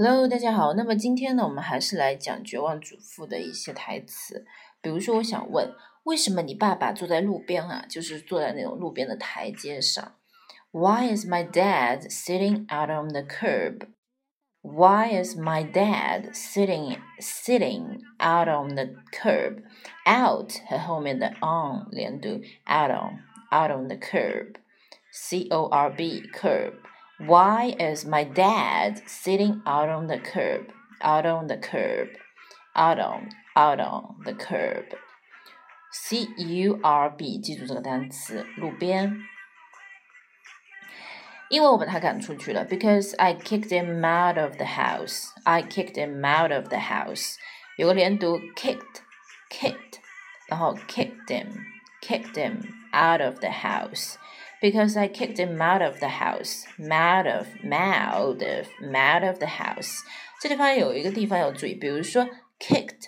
Hello，大家好。那么今天呢，我们还是来讲《绝望主妇》的一些台词。比如说，我想问，为什么你爸爸坐在路边啊？就是坐在那种路边的台阶上。Why is my dad sitting out on the curb? Why is my dad sitting sitting out on the curb? Out 和后面的 on 连读，out on out on the curb，c o r b curb。why is my dad sitting out on the curb? Out on the curb. Out on out on the curb. C U R B，记住这个单词，路边。因为我把他赶出去了，because I kicked him out of the house. I kicked him out of the house. 有个连读，kicked, kicked，然后 kicked him, kicked him out of the house because I kicked him out of the house. Out of, out of, out of the house. 这地方有一个地方要注意，比如说 kicked,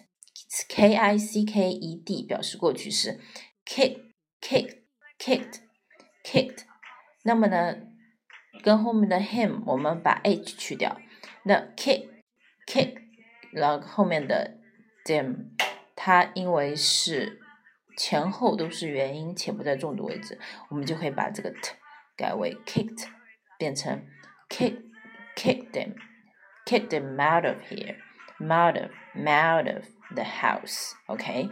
k i c k e d 表示过去式，kick, kicked, kicked, kicked。那么呢，跟后面的 him 我们把 h 去掉，那 kick, kick，然后后面的 them，它因为是 前后都是元音且不在重读位置，我们就可以把这个 t 改为 kicked，变成 kick kick them kick them out of here out of out of the house OK，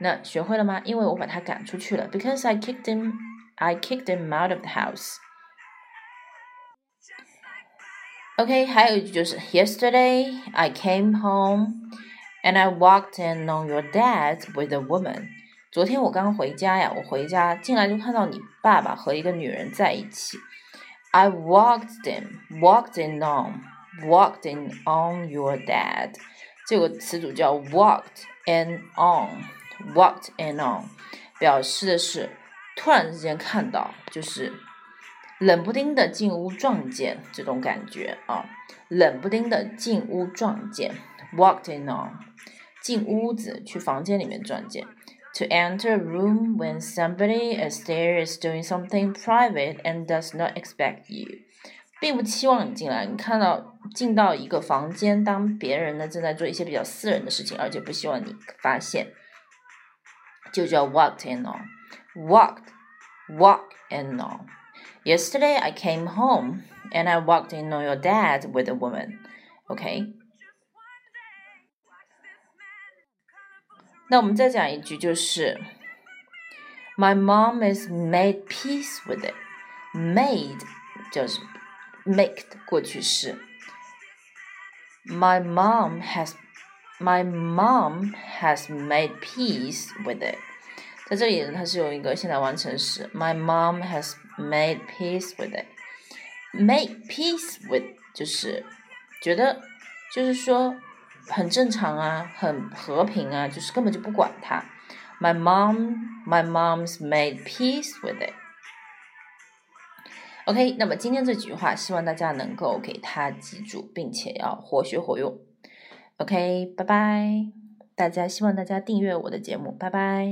那学会了吗？因为我把他赶出去了，because I kicked him I kicked him out of the house。OK，还有一句就是 Yesterday I came home and I walked in on your dad with a woman。 昨天我刚回家呀，我回家进来就看到你爸爸和一个女人在一起。I walked in, walked in on, walked in on your dad。这个词组叫 walked in on, walked in on，表示的是突然之间看到，就是冷不丁的进屋撞见这种感觉啊，冷不丁的进屋撞见，walked in on，进屋子去房间里面撞见。to enter a room when somebody is there is doing something private and does not expect you，并不期望你进来。你看到进到一个房间，当别人呢正在做一些比较私人的事情，而且不希望你发现，就叫 walked in on。walked walk in on。Yesterday I came home and I walked in on your dad with a woman. Okay. 那我们再讲一句，就是 My mom is made peace with it. Made 就是 make 过去式。My mom has My mom has made peace with it. 在这里呢，它是有一个现在完成时。My mom has made peace with it. Make peace with 就是觉得，就是说。 很正常啊，很和平啊，就是根本就不管他。My mom, my mom's made peace with it. OK，那么今天这几句话，希望大家能够给它记住，并且要活学活用。OK，拜拜，大家希望大家订阅我的节目，拜拜。